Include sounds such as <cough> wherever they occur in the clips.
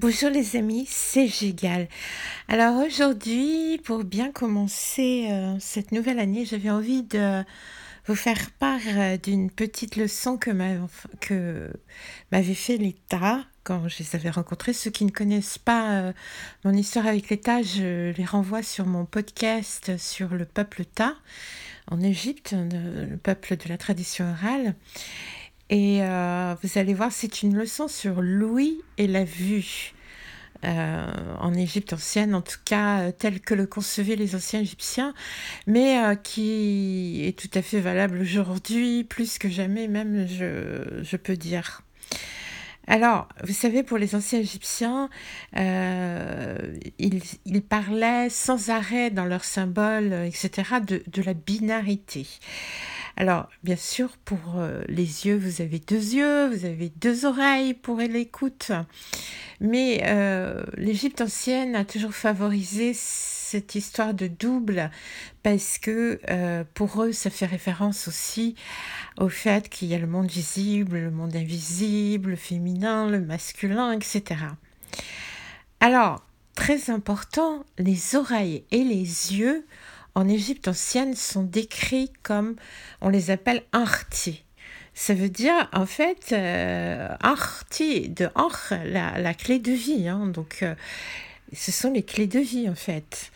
Bonjour les amis, c'est Gégal. Alors aujourd'hui, pour bien commencer euh, cette nouvelle année, j'avais envie de vous faire part euh, d'une petite leçon que m'avait fait l'État quand je les avais rencontrés. Ceux qui ne connaissent pas euh, mon histoire avec l'État, je les renvoie sur mon podcast sur le peuple Ta en Égypte, le peuple de la tradition orale. Et euh, vous allez voir, c'est une leçon sur l'ouïe et la vue. Euh, en Égypte ancienne, en tout cas euh, tel que le concevaient les anciens Égyptiens, mais qui est tout à fait valable aujourd'hui, plus que jamais même, je, peux dire. Alors, vous savez, pour les anciens Égyptiens, ils, ils, parlaient sans arrêt dans leurs symboles, etc., de, de la binarité. Alors, bien sûr, pour euh, les yeux, vous avez deux yeux, vous avez deux oreilles pour l'écoute. Mais euh, l'Égypte ancienne a toujours favorisé cette histoire de double parce que euh, pour eux, ça fait référence aussi au fait qu'il y a le monde visible, le monde invisible, le féminin, le masculin, etc. Alors, très important, les oreilles et les yeux en Égypte ancienne sont décrits comme, on les appelle arti. Ça veut dire, en fait, euh, de or, la, clé de vie. Hein. donc, euh, ce sont les clés de vie, en fait.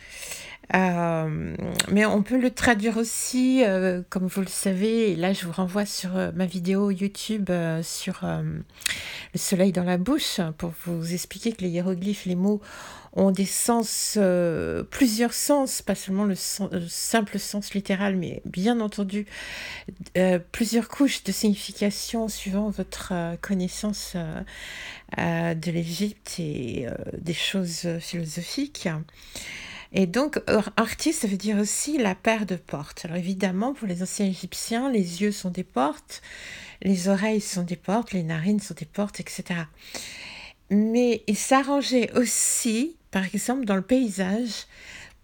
Euh, mais on peut le traduire aussi, comme vous le savez, et là je vous renvoie sur ma vidéo YouTube sur le soleil dans la bouche, pour vous expliquer que les hiéroglyphes, les mots ont des sens, euh, plusieurs sens, pas seulement le, simple sens littéral, mais bien entendu euh, plusieurs couches de signification suivant votre euh, connaissance de l'Égypte et des choses philosophiques. Et donc, artiste, ça veut dire aussi la paire de portes. Alors évidemment, pour les anciens Égyptiens, les yeux sont des portes, les oreilles sont des portes, les narines sont des portes, etc. Mais il s'arrangeait aussi par exemple, dans le paysage,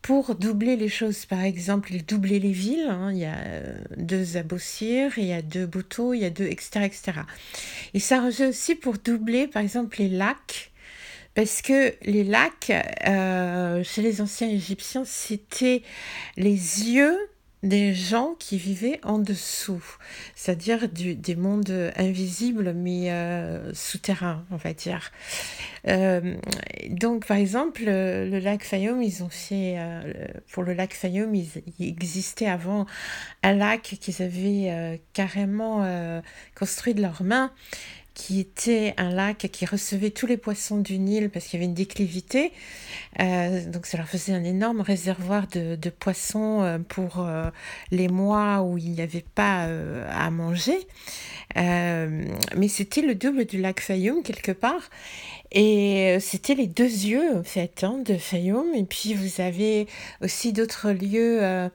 pour doubler les choses. Par exemple, il doublait les villes. Hein. il y a euh, deux Abossir, il y a deux Bouteaux, il y a deux, etc., etc. Il s'arrangeait aussi pour doubler, par exemple, les lacs. Parce que les lacs, euh, chez les anciens Égyptiens, c'était les yeux des gens qui vivaient en dessous, c'est-à-dire des mondes invisibles mais euh, souterrains, on va dire. Euh, donc, par exemple, le, lac Fayoum, ils ont fait, euh, pour le lac Fayoum, il, existait avant un lac qu'ils avaient carrément construit de leurs mains qui était un lac qui recevait tous les poissons du Nil parce qu'il y avait une déclivité. Euh, donc ça leur faisait un énorme réservoir de, poissons euh, pour euh, les mois où il n'y avait pas à manger. mais c'était le double du lac Fayoum quelque part. Et c'était les deux yeux en fait hein, de Fayoum. Et puis vous avez aussi d'autres lieux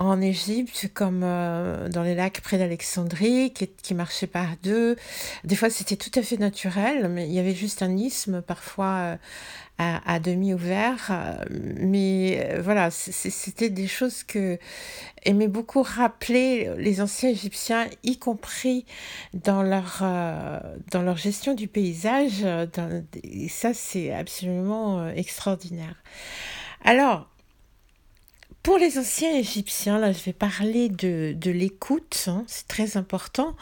en Égypte, comme euh, dans les lacs près d'Alexandrie, qui, qui marchaient par deux. Des fois, c'était tout à fait naturel, mais il y avait juste un isthme, parfois euh, à, demi ouvert. Euh, mais voilà, c'était des choses que aimaient beaucoup rappeler les anciens Égyptiens, y compris dans leur, dans leur gestion du paysage. et ça, c'est absolument extraordinaire. Alors, pour les anciens Égyptiens, là je vais parler de, l'écoute, hein, c'est très important.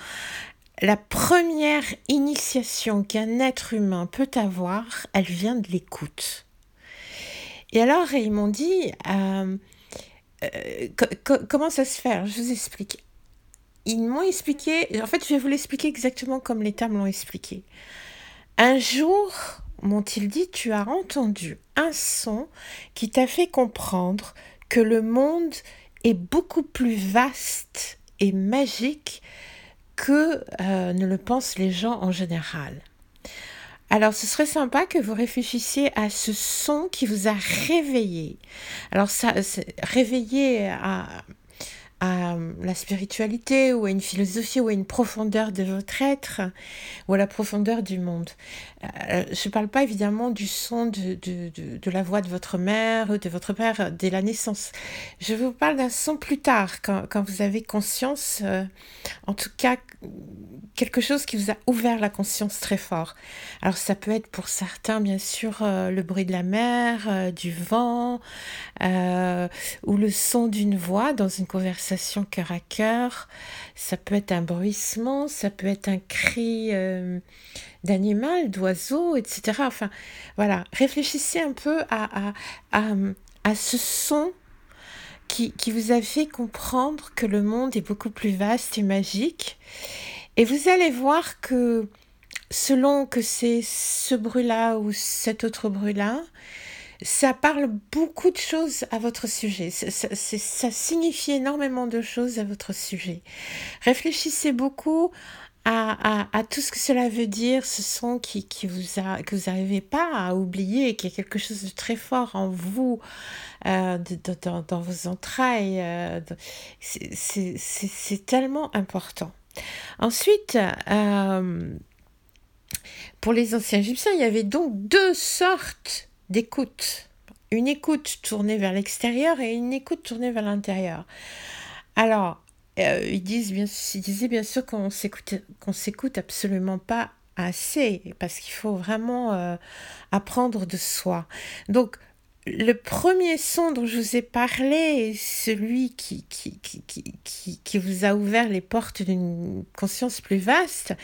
La première initiation qu'un être humain peut avoir, elle vient de l'écoute. Et alors ils m'ont dit, euh, euh, comment ça se fait? Je vous explique. Ils m'ont expliqué, en fait je vais vous l'expliquer exactement comme les termes l'ont expliqué. Un jour, m'ont-ils dit, tu as entendu un son qui t'a fait comprendre que le monde est beaucoup plus vaste et magique que euh, ne le pensent les gens en général. Alors, ce serait sympa que vous réfléchissiez à ce son qui vous a réveillé. Alors, ça, réveillé à, à la spiritualité ou à une philosophie ou à une profondeur de votre être ou à la profondeur du monde. Euh, je ne parle pas évidemment du son de, de, de, la voix de votre mère ou de votre père dès la naissance. Je vous parle d'un son plus tard, quand, quand vous avez conscience, euh, en tout cas quelque chose qui vous a ouvert la conscience très fort. Alors ça peut être pour certains bien sûr euh, le bruit de la mer, du vent ou le son d'une voix dans une conversation cœur à cœur. Ça peut être un bruissement, ça peut être un cri euh, d'animal, d'oiseau, etc. Enfin, voilà, réfléchissez un peu à, à, à, ce son qui, qui, vous a fait comprendre que le monde est beaucoup plus vaste et magique. Et vous allez voir que selon que c'est ce bruit-là ou cet autre bruit-là, ça parle beaucoup de choses à votre sujet. Ça, ça, signifie énormément de choses à votre sujet. Réfléchissez beaucoup à, à, tout ce que cela veut dire, ce son qui, qui vous a, que vous n'arrivez pas à oublier, qui est quelque chose de très fort en vous, euh, dans, dans, vos entrailles. Euh, C'est tellement important. Ensuite, euh, pour les anciens égyptiens, il y avait donc deux sortes d'écoute. Une écoute tournée vers l'extérieur et une écoute tournée vers l'intérieur. Alors, euh, ils, disent bien, ils disaient bien sûr qu'on s'écoute, qu'on s'écoute absolument pas assez, parce qu'il faut vraiment euh, apprendre de soi. Donc, le premier son dont je vous ai parlé, celui qui, qui, qui, qui, qui vous a ouvert les portes d'une conscience plus vaste,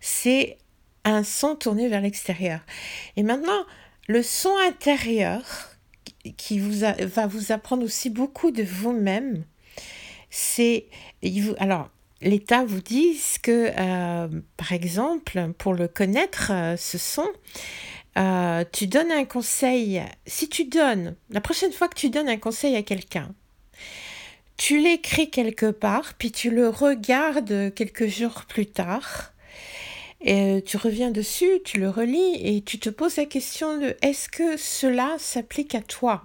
c'est un son tourné vers l'extérieur. Et maintenant, le son intérieur qui va vous apprendre aussi beaucoup de vous-même, c'est alors l'État vous dit que euh, par exemple pour le connaître euh, ce son, euh, tu donnes un conseil. Si tu donnes la prochaine fois que tu donnes un conseil à quelqu'un, tu l'écris quelque part, puis tu le regardes quelques jours plus tard euh, tu reviens dessus, tu le relis et tu te poses la question de est-ce que cela s'applique à toi?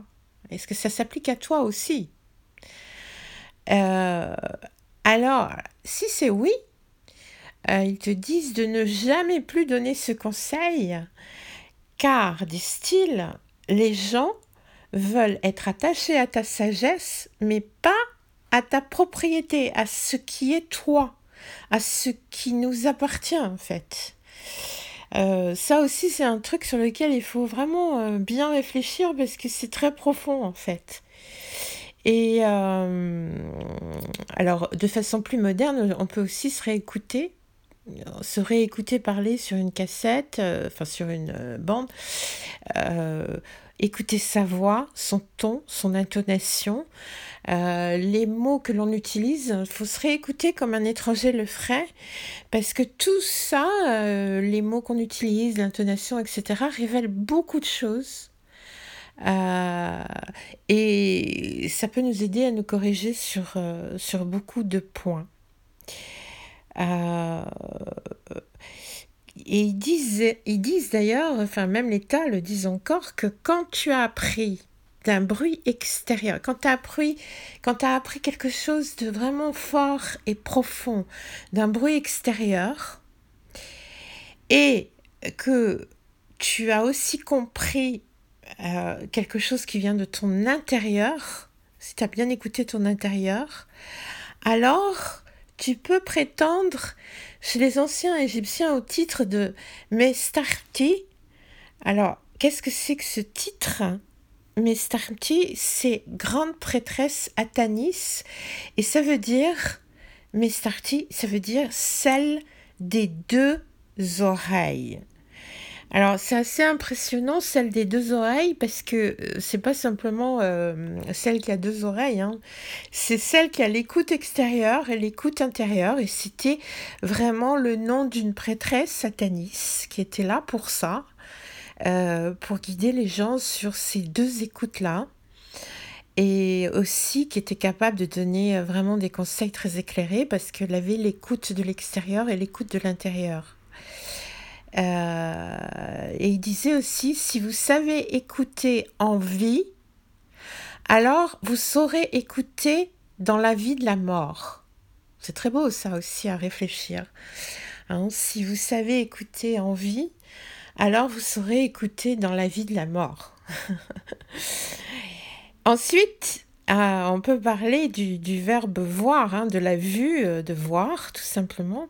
Est-ce que ça s'applique à toi aussi? Euh, Alors, si c'est oui, euh, ils te disent de ne jamais plus donner ce conseil, car, disent-ils, les gens veulent être attachés à ta sagesse, mais pas à ta propriété, à ce qui est toi à ce qui nous appartient en fait. Euh, ça aussi, c'est un truc sur lequel il faut vraiment euh, bien réfléchir parce que c'est très profond en fait. Et euh, alors, de façon plus moderne, on peut aussi se réécouter, se réécouter parler sur une cassette, enfin sur une bande, écouter sa voix, son ton, son intonation, euh, les mots que l'on utilise, il faut se réécouter comme un étranger le ferait, parce que tout ça, euh, les mots qu'on utilise, l'intonation, etc., révèlent beaucoup de choses. Euh, et ça peut nous aider à nous corriger sur, sur beaucoup de points. Et ils disent, ils disent d'ailleurs, enfin même l'État le dit encore, que quand tu as appris d'un bruit extérieur, quand tu as appris, quand as appris quelque chose de vraiment fort et profond, d'un bruit extérieur, et que tu as aussi compris euh, quelque chose qui vient de ton intérieur, si tu as bien écouté ton intérieur, alors tu peux prétendre chez les anciens égyptiens au titre de Mestarti. Alors, qu'est-ce que c'est que ce titre? Mestarti, c'est grande prêtresse Atanis, et ça veut dire, Mestarti, ça veut dire celle des deux oreilles. Alors c'est assez impressionnant celle des deux oreilles parce que euh, c'est pas simplement euh, celle qui a deux oreilles, hein. c'est celle qui a l'écoute extérieure et l'écoute intérieure et c'était vraiment le nom d'une prêtresse satanis qui était là pour ça, euh, pour guider les gens sur ces deux écoutes-là et aussi qui était capable de donner vraiment des conseils très éclairés parce qu'elle avait l'écoute de l'extérieur et l'écoute de l'intérieur. Euh, et il disait aussi, si vous savez écouter en vie, alors vous saurez écouter dans la vie de la mort. C'est très beau ça aussi à réfléchir. Hein, si vous savez écouter en vie, alors vous saurez écouter dans la vie de la mort. <laughs> Ensuite, euh, on peut parler du, verbe voir, hein, de la vue, euh, de voir, tout simplement.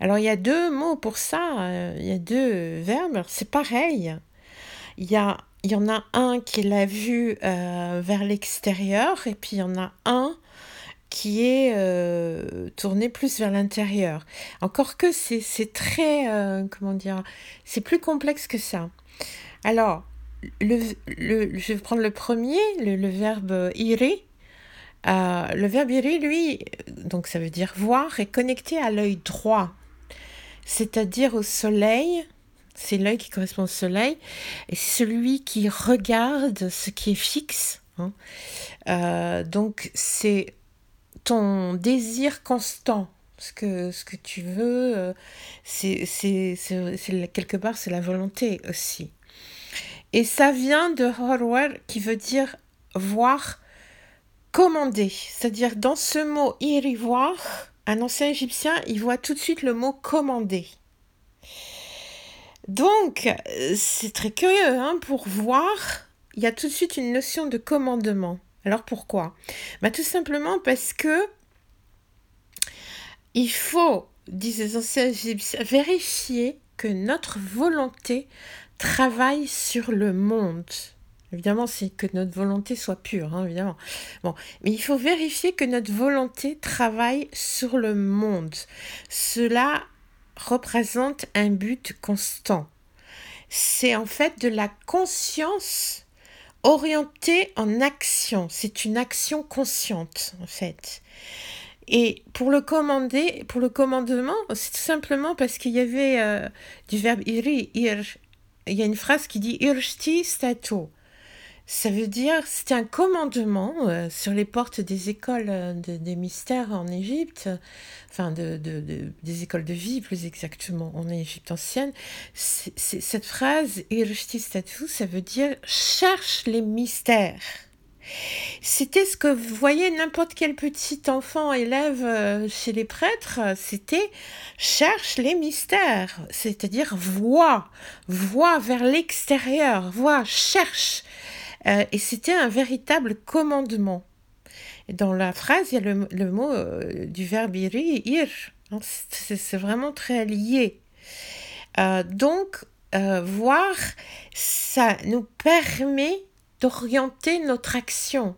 Alors, il y a deux mots pour ça, euh, il y a deux verbes, c'est pareil. Il y, a, il y en a un qui est la vue vers l'extérieur, et puis il y en a un qui est tourné plus vers l'intérieur. Encore que c'est très, comment dire, c'est plus complexe que ça. Alors, le, je vais prendre le premier, le, verbe iri. Euh, le verbe iri, lui, donc ça veut dire voir, est connecté à l'œil droit, c'est-à-dire au soleil. C'est l'œil qui correspond au soleil, et celui qui regarde ce qui est fixe. Hein. Euh, donc c'est ton désir constant, ce que, ce que tu veux, euh, c'est quelque part c'est la volonté aussi. Et ça vient de Horwer qui veut dire voir, commander. C'est-à-dire dans ce mot irivoir, un ancien égyptien, il voit tout de suite le mot commander. Donc, c'est très curieux, hein, pour voir, il y a tout de suite une notion de commandement. Alors pourquoi? Bah, Tout simplement parce que il faut, disent les anciens égyptiens, vérifier que notre volonté travaille sur le monde. Évidemment, c'est que notre volonté soit pure, hein, évidemment. Bon, mais il faut vérifier que notre volonté travaille sur le monde. Cela représente un but constant. C'est en fait de la conscience orientée en action. C'est une action consciente, en fait. Et pour le commander, pour le commandement, c'est tout simplement parce qu'il y avait euh, du verbe iri, ir, il y a une phrase qui dit Irshti stato. Ça veut dire, c'était un commandement euh, sur les portes des écoles euh, des mystères en Égypte, enfin de, des écoles de vie plus exactement en Égypte ancienne. cette phrase, Irshti statu, ça veut dire cherche les mystères. C'était ce que vous voyez n'importe quel petit enfant élève euh, chez les prêtres, c'était cherche les mystères, c'est-à-dire vois, vois vers l'extérieur, vois, cherche. Euh, et c'était un véritable commandement. dans la phrase, il y a le, mot euh, du verbe iri, ir. C'est vraiment très lié. donc, voir, ça nous permet d'orienter notre action.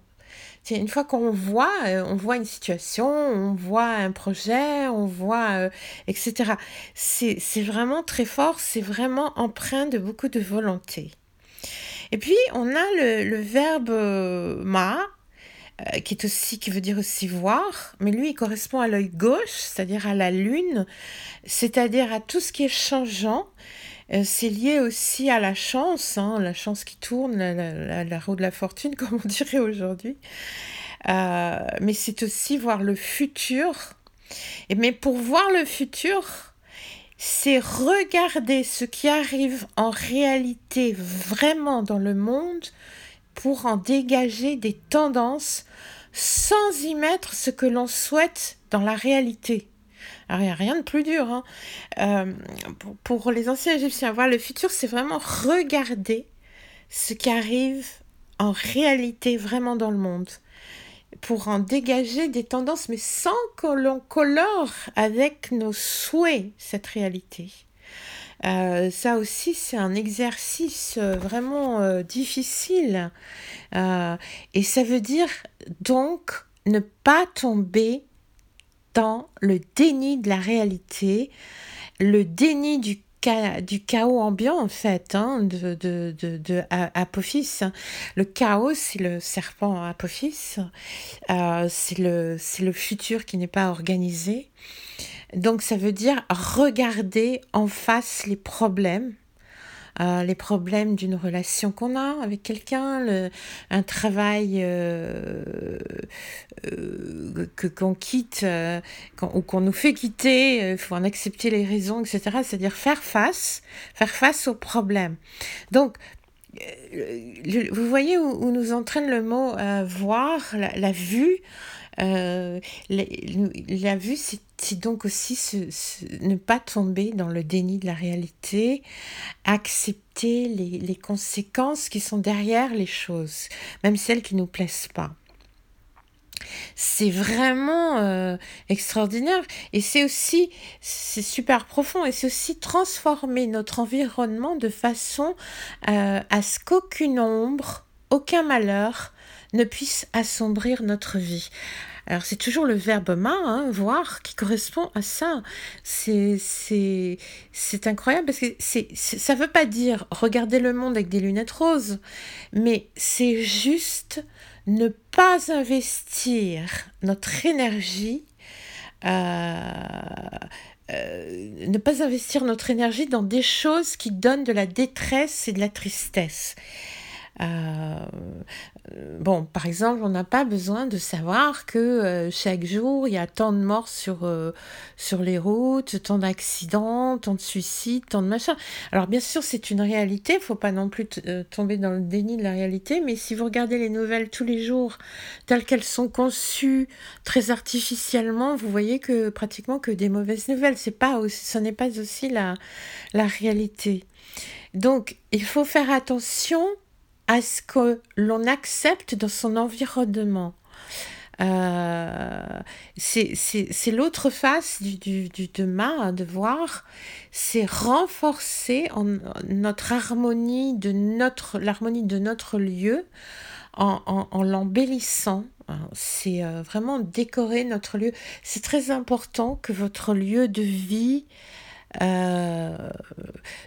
Une fois qu'on voit, euh, on voit une situation, on voit un projet, on voit, euh, etc. C'est vraiment très fort, c'est vraiment empreint de beaucoup de volonté. Et puis, on a le, verbe euh, ma, qui est aussi qui veut dire aussi voir, mais lui il correspond à l'œil gauche, c'est-à-dire à la lune, c'est-à-dire à tout ce qui est changeant, euh, c'est lié aussi à la chance, hein, la chance qui tourne, la, roue de la fortune, <laughs> comme on dirait aujourd'hui. Euh, mais c'est aussi voir le futur. Et mais pour voir le futur, c'est regarder ce qui arrive en réalité vraiment dans le monde pour en dégager des tendances sans y mettre ce que l'on souhaite dans la réalité. Alors, il n'y a rien de plus dur. Hein. Euh, pour, les anciens Égyptiens, voir le futur, c'est vraiment regarder ce qui arrive en réalité vraiment dans le monde pour en dégager des tendances, mais sans que l'on colore avec nos souhaits cette réalité. Euh, ça aussi, c'est un exercice euh, vraiment difficile. et ça veut dire donc ne pas tomber dans le déni de la réalité, le déni du du chaos ambiant en fait hein, de, de, de, Apophis. Le chaos, c'est le serpent Apophis, euh, c'est le, le futur qui n'est pas organisé. Donc ça veut dire regarder en face les problèmes euh, les problèmes d'une relation qu'on a avec quelqu'un, un travail euh, euh, que qu'on quitte ou qu'on nous fait quitter, il faut en accepter les raisons, etc. C'est-à-dire faire face, faire face aux problèmes. Donc, vous voyez où, nous entraîne le mot voir, la, vue. la vue, c'est donc aussi ne pas tomber dans le déni de la réalité, accepter les, les conséquences qui sont derrière les choses, même celles qui ne nous plaisent pas. C'est vraiment euh, extraordinaire et c'est aussi, c'est super profond et c'est aussi transformer notre environnement de façon euh, à ce qu'aucune ombre, aucun malheur ne puisse assombrir notre vie. Alors c'est toujours le verbe ma, hein, voir, qui correspond à ça. C'est incroyable parce que c'est ça veut pas dire regarder le monde avec des lunettes roses, mais c'est juste ne pas investir notre énergie, euh, euh, ne pas investir notre énergie dans des choses qui donnent de la détresse et de la tristesse. Euh, bon, par exemple, on n'a pas besoin de savoir que euh, chaque jour, il y a tant de morts sur, euh, sur les routes, tant d'accidents, tant de suicides, tant de machins. Alors, bien sûr, c'est une réalité, il faut pas non plus tomber dans le déni de la réalité, mais si vous regardez les nouvelles tous les jours, telles qu'elles sont conçues très artificiellement, vous voyez que pratiquement que des mauvaises nouvelles. C'est pas aussi, ce n'est pas aussi la, la réalité. Donc, il faut faire attention à ce que l'on accepte dans son environnement. Euh, c'est l'autre face du, demain, hein, de voir, c'est renforcer en, notre harmonie de notre l'harmonie de notre lieu en, en, en l'embellissant. C'est euh, vraiment décorer notre lieu. C'est très important que votre lieu de vie euh,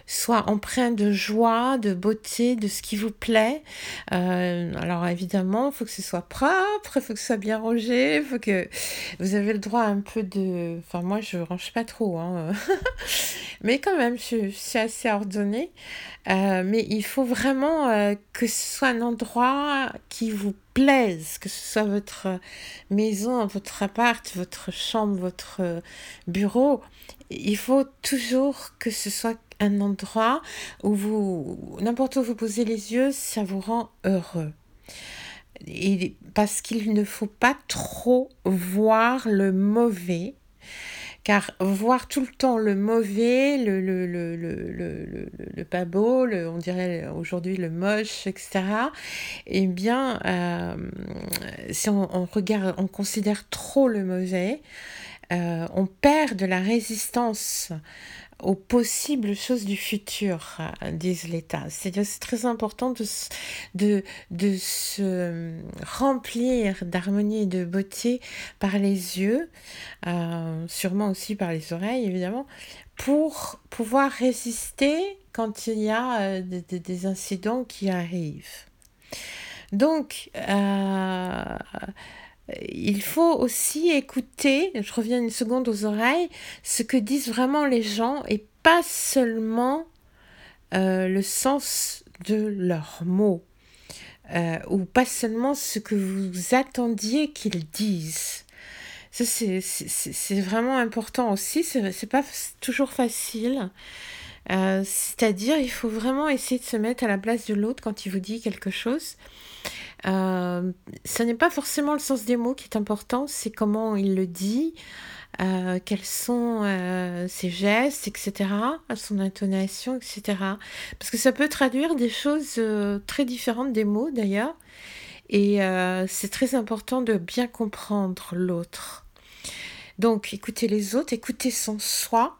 soit empreint de joie, de beauté, de ce qui vous plaît. Euh, alors évidemment, il faut que ce soit propre, il faut que ce soit bien rangé, il faut que vous avez le droit un peu de... Enfin moi je range pas trop, hein. <laughs> mais quand même je, suis assez ordonnée. Euh, mais il faut vraiment que ce soit un endroit qui vous plaise, que ce soit votre maison, votre appart, votre chambre, votre bureau, il faut toujours que ce soit un endroit où vous, n'importe où vous posez les yeux, ça vous rend heureux. Et parce qu'il ne faut pas trop voir le mauvais, car voir tout le temps le mauvais, le, le, le, le, pas beau, on dirait aujourd'hui le moche, etc., eh bien, euh, si on, on, regarde, on considère trop le mauvais, euh, on perd de la résistance aux possibles choses du futur, euh, disent l'État. C'est très important de, de, de se remplir d'harmonie et de beauté par les yeux, euh, sûrement aussi par les oreilles, évidemment, pour pouvoir résister quand il y a des incidents qui arrivent. Donc, il faut aussi écouter, je reviens une seconde aux oreilles, ce que disent vraiment les gens et pas seulement euh, le sens de leurs mots euh, ou pas seulement ce que vous attendiez qu'ils disent. Ça, c'est vraiment important aussi, c'est pas toujours facile. Euh, c'est-à-dire, il faut vraiment essayer de se mettre à la place de l'autre quand il vous dit quelque chose. Euh, ce n'est pas forcément le sens des mots qui est important, c'est comment il le dit, euh, quels sont euh, ses gestes, etc., son intonation, etc. Parce que ça peut traduire des choses très différentes des mots d'ailleurs. Et c'est très important de bien comprendre l'autre. Donc, écoutez les autres, écoutez son soi.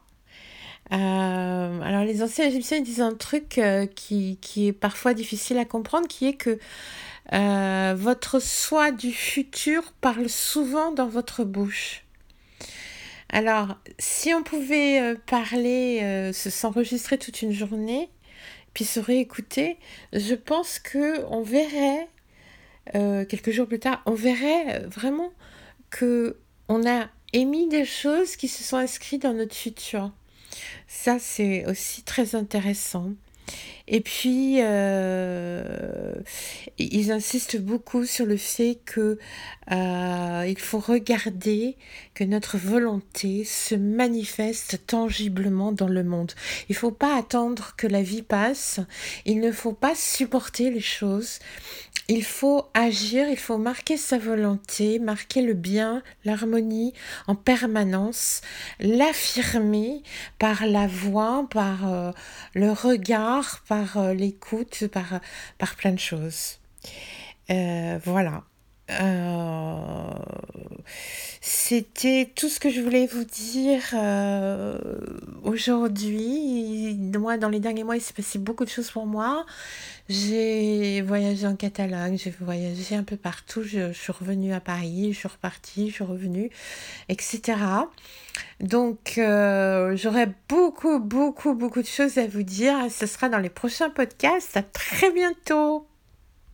Alors, les anciens égyptiens disent un truc qui, qui, est parfois difficile à comprendre, qui est que euh, votre soi du futur parle souvent dans votre bouche. Alors, si on pouvait euh, parler, euh, s'enregistrer toute une journée, puis se réécouter, je pense que on verrait quelques jours plus tard, on verrait vraiment que on a émis des choses qui se sont inscrites dans notre futur. Ça, c'est aussi très intéressant. Et puis, euh, ils insistent beaucoup sur le fait que euh, il faut regarder que notre volonté se manifeste tangiblement dans le monde. Il ne faut pas attendre que la vie passe. Il ne faut pas supporter les choses. Il faut agir, il faut marquer sa volonté, marquer le bien, l'harmonie en permanence, l'affirmer par la voix, par euh, le regard, par euh, l'écoute, par, par plein de choses. Euh, voilà. C'était tout ce que je voulais vous dire aujourd'hui. Moi, dans les derniers mois, il s'est passé beaucoup de choses pour moi. J'ai voyagé en Catalogne, j'ai voyagé un peu partout, je, suis revenue à Paris, je suis repartie, je suis revenue, etc. Donc euh, j'aurai beaucoup, beaucoup, beaucoup de choses à vous dire. Ce sera dans les prochains podcasts. À très bientôt.